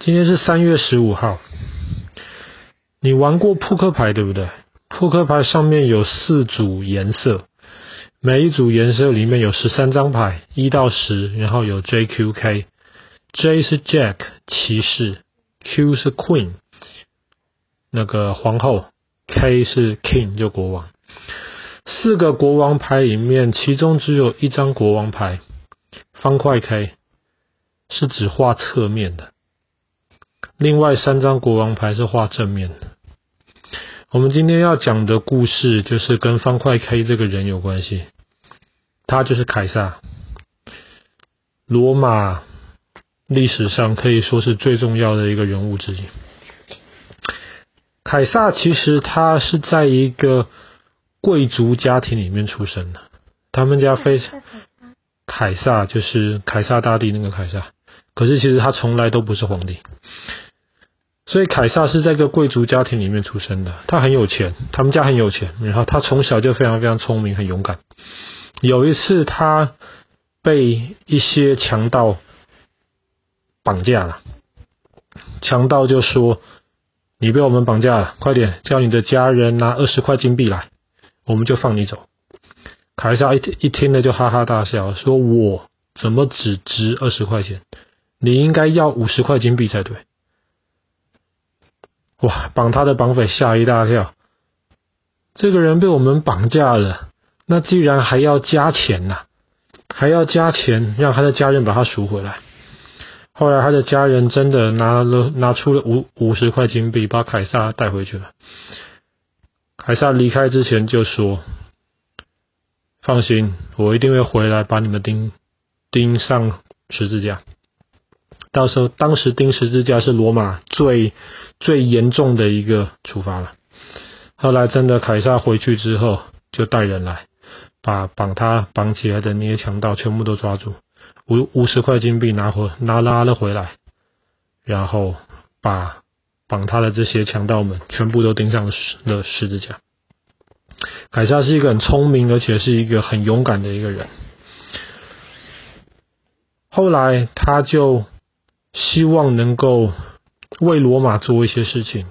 今天是三月十五号。你玩过扑克牌对不对？扑克牌上面有四组颜色，每一组颜色里面有十三张牌，一到十，然后有 J Q K。J 是 Jack 骑士，Q 是 Queen 那个皇后，K 是 King 就国王。四个国王牌里面，其中只有一张国王牌，方块 K 是只画侧面的。另外三张国王牌是画正面的。我们今天要讲的故事就是跟方块 K 这个人有关系，他就是凯撒，罗马历史上可以说是最重要的一个人物之一。凯撒其实他是在一个贵族家庭里面出生的，他们家非常，凯撒就是凯撒大帝那个凯撒，可是其实他从来都不是皇帝。所以凯撒是在一个贵族家庭里面出生的，他很有钱，他们家很有钱，然后他从小就非常非常聪明，很勇敢。有一次他被一些强盗绑架了，强盗就说：“你被我们绑架了，快点叫你的家人拿二十块金币来，我们就放你走。”凯撒一听一听了就哈哈大笑，说：“我怎么只值二十块钱？你应该要五十块金币才对。”哇！绑他的绑匪吓一大跳，这个人被我们绑架了，那既然还要加钱呐、还要加钱让他的家人把他赎回来。后来他的家人真的拿了拿出了五五十块金币，把凯撒带回去了。凯撒离开之前就说：“放心，我一定会回来把你们钉钉上十字架。”到时候，当时钉十字架是罗马最最严重的一个处罚了。后来真的凯撒回去之后，就带人来，把绑他绑起来的那些强盗全部都抓住，五五十块金币拿回拿拉了回来，然后把绑他的这些强盗们全部都钉上了十十字架。凯撒是一个很聪明，而且是一个很勇敢的一个人。后来他就。希望能够为罗马做一些事情，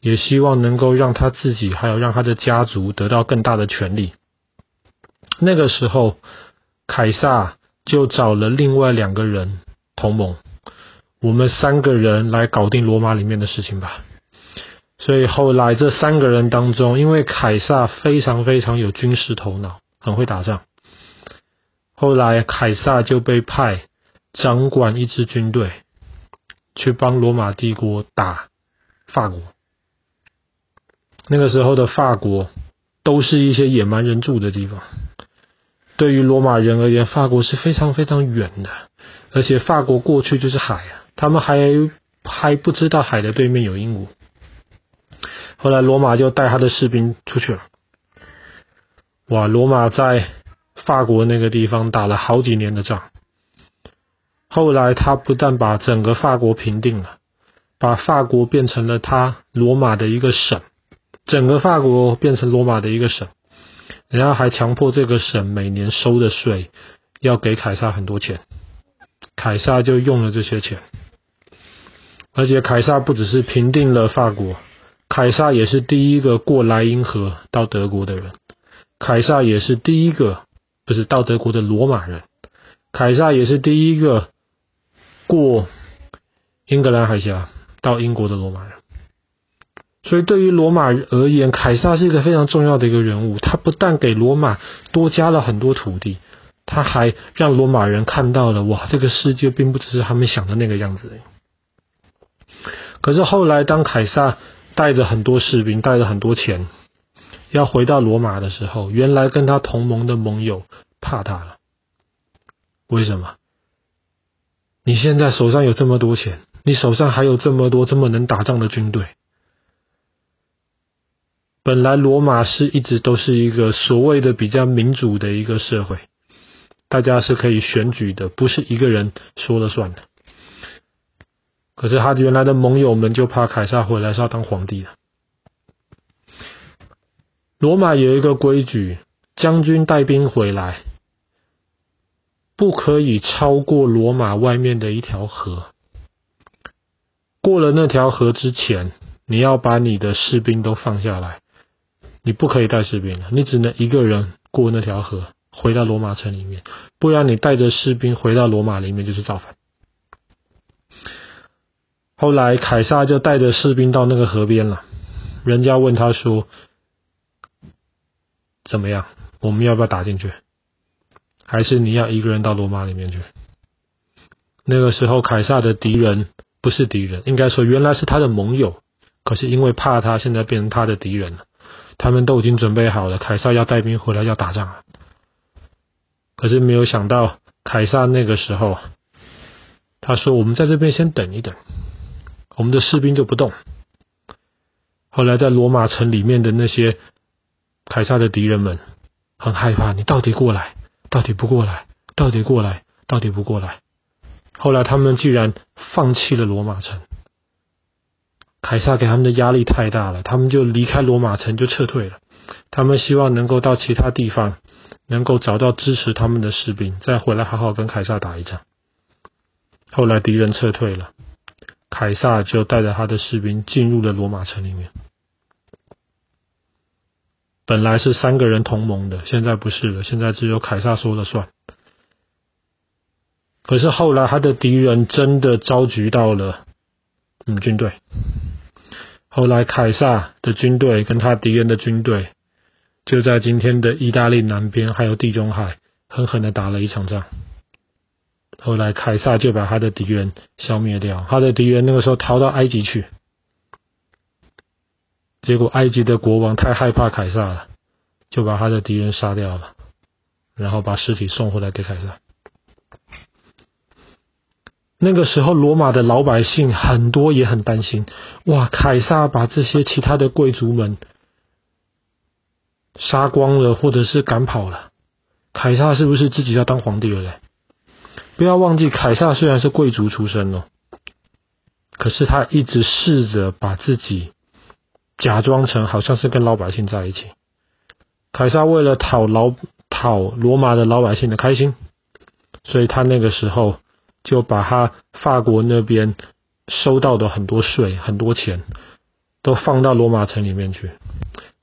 也希望能够让他自己还有让他的家族得到更大的权力。那个时候，凯撒就找了另外两个人同盟，我们三个人来搞定罗马里面的事情吧。所以后来这三个人当中，因为凯撒非常非常有军事头脑，很会打仗，后来凯撒就被派掌管一支军队。去帮罗马帝国打法国。那个时候的法国都是一些野蛮人住的地方。对于罗马人而言，法国是非常非常远的，而且法国过去就是海啊，他们还还不知道海的对面有英国。后来罗马就带他的士兵出去了。哇，罗马在法国那个地方打了好几年的仗。后来，他不但把整个法国平定了，把法国变成了他罗马的一个省，整个法国变成罗马的一个省，然后还强迫这个省每年收的税要给凯撒很多钱，凯撒就用了这些钱，而且凯撒不只是平定了法国，凯撒也是第一个过莱茵河到德国的人，凯撒也是第一个，不是到德国的罗马人，凯撒也是第一个。过英格兰海峡到英国的罗马人，所以对于罗马而言，凯撒是一个非常重要的一个人物。他不但给罗马多加了很多土地，他还让罗马人看到了哇，这个世界并不只是他们想的那个样子。可是后来，当凯撒带着很多士兵，带着很多钱，要回到罗马的时候，原来跟他同盟的盟友怕他了。为什么？你现在手上有这么多钱，你手上还有这么多这么能打仗的军队。本来罗马是一直都是一个所谓的比较民主的一个社会，大家是可以选举的，不是一个人说了算的。可是他原来的盟友们就怕凯撒回来是要当皇帝的。罗马有一个规矩，将军带兵回来。不可以超过罗马外面的一条河。过了那条河之前，你要把你的士兵都放下来，你不可以带士兵了，你只能一个人过那条河，回到罗马城里面，不然你带着士兵回到罗马里面就是造反。后来凯撒就带着士兵到那个河边了，人家问他说：“怎么样？我们要不要打进去？还是你要一个人到罗马里面去？”那个时候，凯撒的敌人。不是敌人，应该说原来是他的盟友，可是因为怕他，现在变成他的敌人了。他们都已经准备好了，凯撒要带兵回来要打仗了。可是没有想到，凯撒那个时候他说：“我们在这边先等一等，我们的士兵就不动。”后来在罗马城里面的那些凯撒的敌人们很害怕，你到底过来？到底不过来？到底过来？到底不过来？后来他们居然放弃了罗马城，凯撒给他们的压力太大了，他们就离开罗马城就撤退了。他们希望能够到其他地方，能够找到支持他们的士兵，再回来好好跟凯撒打一仗。后来敌人撤退了，凯撒就带着他的士兵进入了罗马城里面。本来是三个人同盟的，现在不是了，现在只有凯撒说了算。可是后来，他的敌人真的召集到了嗯军队。后来，凯撒的军队跟他敌人的军队就在今天的意大利南边，还有地中海，狠狠的打了一场仗。后来，凯撒就把他的敌人消灭掉。他的敌人那个时候逃到埃及去，结果埃及的国王太害怕凯撒了，就把他的敌人杀掉了，然后把尸体送回来给凯撒。那个时候，罗马的老百姓很多也很担心。哇，凯撒把这些其他的贵族们杀光了，或者是赶跑了，凯撒是不是自己要当皇帝了嘞？不要忘记，凯撒虽然是贵族出身哦，可是他一直试着把自己假装成好像是跟老百姓在一起。凯撒为了讨老讨罗马的老百姓的开心，所以他那个时候。就把他法国那边收到的很多税、很多钱，都放到罗马城里面去，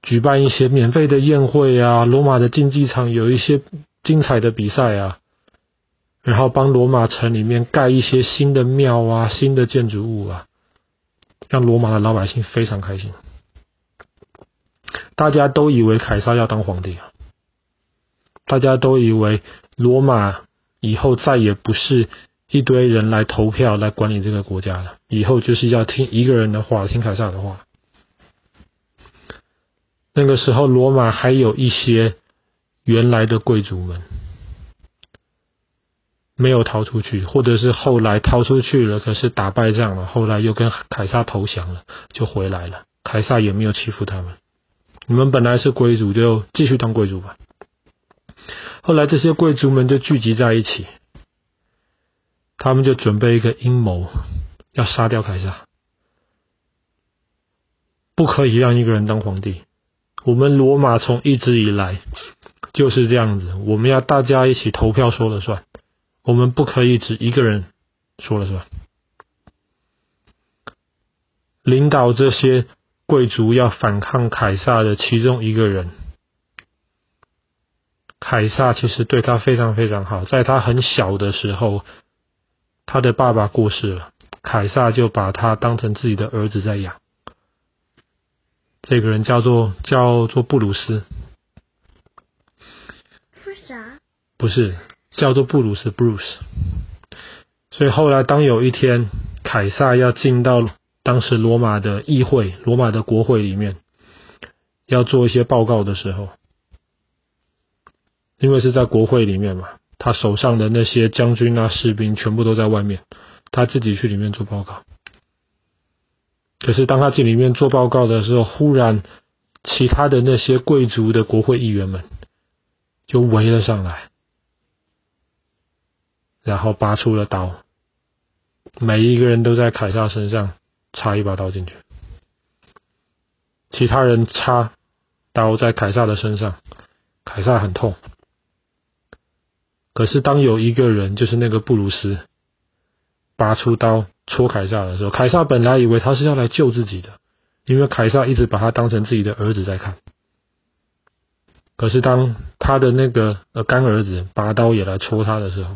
举办一些免费的宴会啊，罗马的竞技场有一些精彩的比赛啊，然后帮罗马城里面盖一些新的庙啊、新的建筑物啊，让罗马的老百姓非常开心。大家都以为凯撒要当皇帝啊，大家都以为罗马以后再也不是。一堆人来投票来管理这个国家了，以后就是要听一个人的话，听凯撒的话。那个时候，罗马还有一些原来的贵族们没有逃出去，或者是后来逃出去了，可是打败仗了，后来又跟凯撒投降了，就回来了。凯撒也没有欺负他们，你们本来是贵族，就继续当贵族吧。后来这些贵族们就聚集在一起。他们就准备一个阴谋，要杀掉凯撒，不可以让一个人当皇帝。我们罗马从一直以来就是这样子，我们要大家一起投票说了算，我们不可以只一个人说了算。领导这些贵族要反抗凯撒的其中一个人，凯撒其实对他非常非常好，在他很小的时候。他的爸爸过世了，凯撒就把他当成自己的儿子在养。这个人叫做叫做布鲁斯，是？不是，叫做布鲁斯 （Bruce）。所以后来，当有一天凯撒要进到当时罗马的议会、罗马的国会里面，要做一些报告的时候，因为是在国会里面嘛。他手上的那些将军啊、士兵全部都在外面，他自己去里面做报告。可是当他进里面做报告的时候，忽然其他的那些贵族的国会议员们就围了上来，然后拔出了刀，每一个人都在凯撒身上插一把刀进去。其他人插刀在凯撒的身上，凯撒很痛。可是，当有一个人，就是那个布鲁斯，拔出刀戳凯撒的时候，凯撒本来以为他是要来救自己的，因为凯撒一直把他当成自己的儿子在看。可是当他的那个呃干儿子拔刀也来戳他的时候，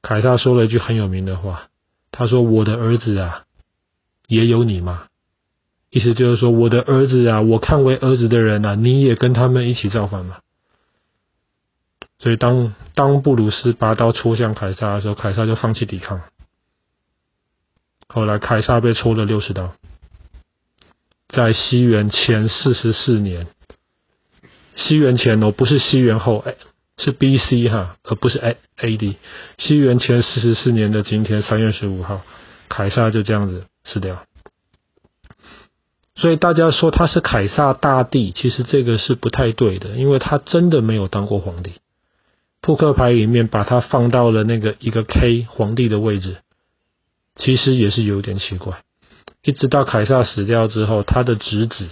凯撒说了一句很有名的话，他说：“我的儿子啊，也有你吗？”意思就是说，我的儿子啊，我看为儿子的人啊，你也跟他们一起造反吗？所以当当布鲁斯拔刀戳向凯撒的时候，凯撒就放弃抵抗。后来凯撒被戳了六十刀，在西元前四十四年，西元前哦，不是西元后，哎，是 B.C. 哈，而不是 A.A.D. 西元前四十四年的今天，三月十五号，凯撒就这样子死掉。所以大家说他是凯撒大帝，其实这个是不太对的，因为他真的没有当过皇帝。扑克牌里面把他放到了那个一个 K 皇帝的位置，其实也是有点奇怪。一直到凯撒死掉之后，他的侄子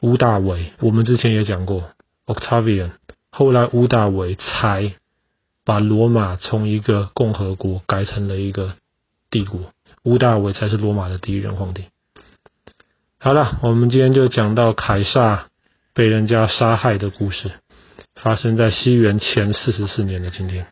屋大维，我们之前也讲过 Octavian，后来屋大维才把罗马从一个共和国改成了一个帝国，屋大维才是罗马的第一任皇帝。好了，我们今天就讲到凯撒被人家杀害的故事，发生在西元前四十四年的今天。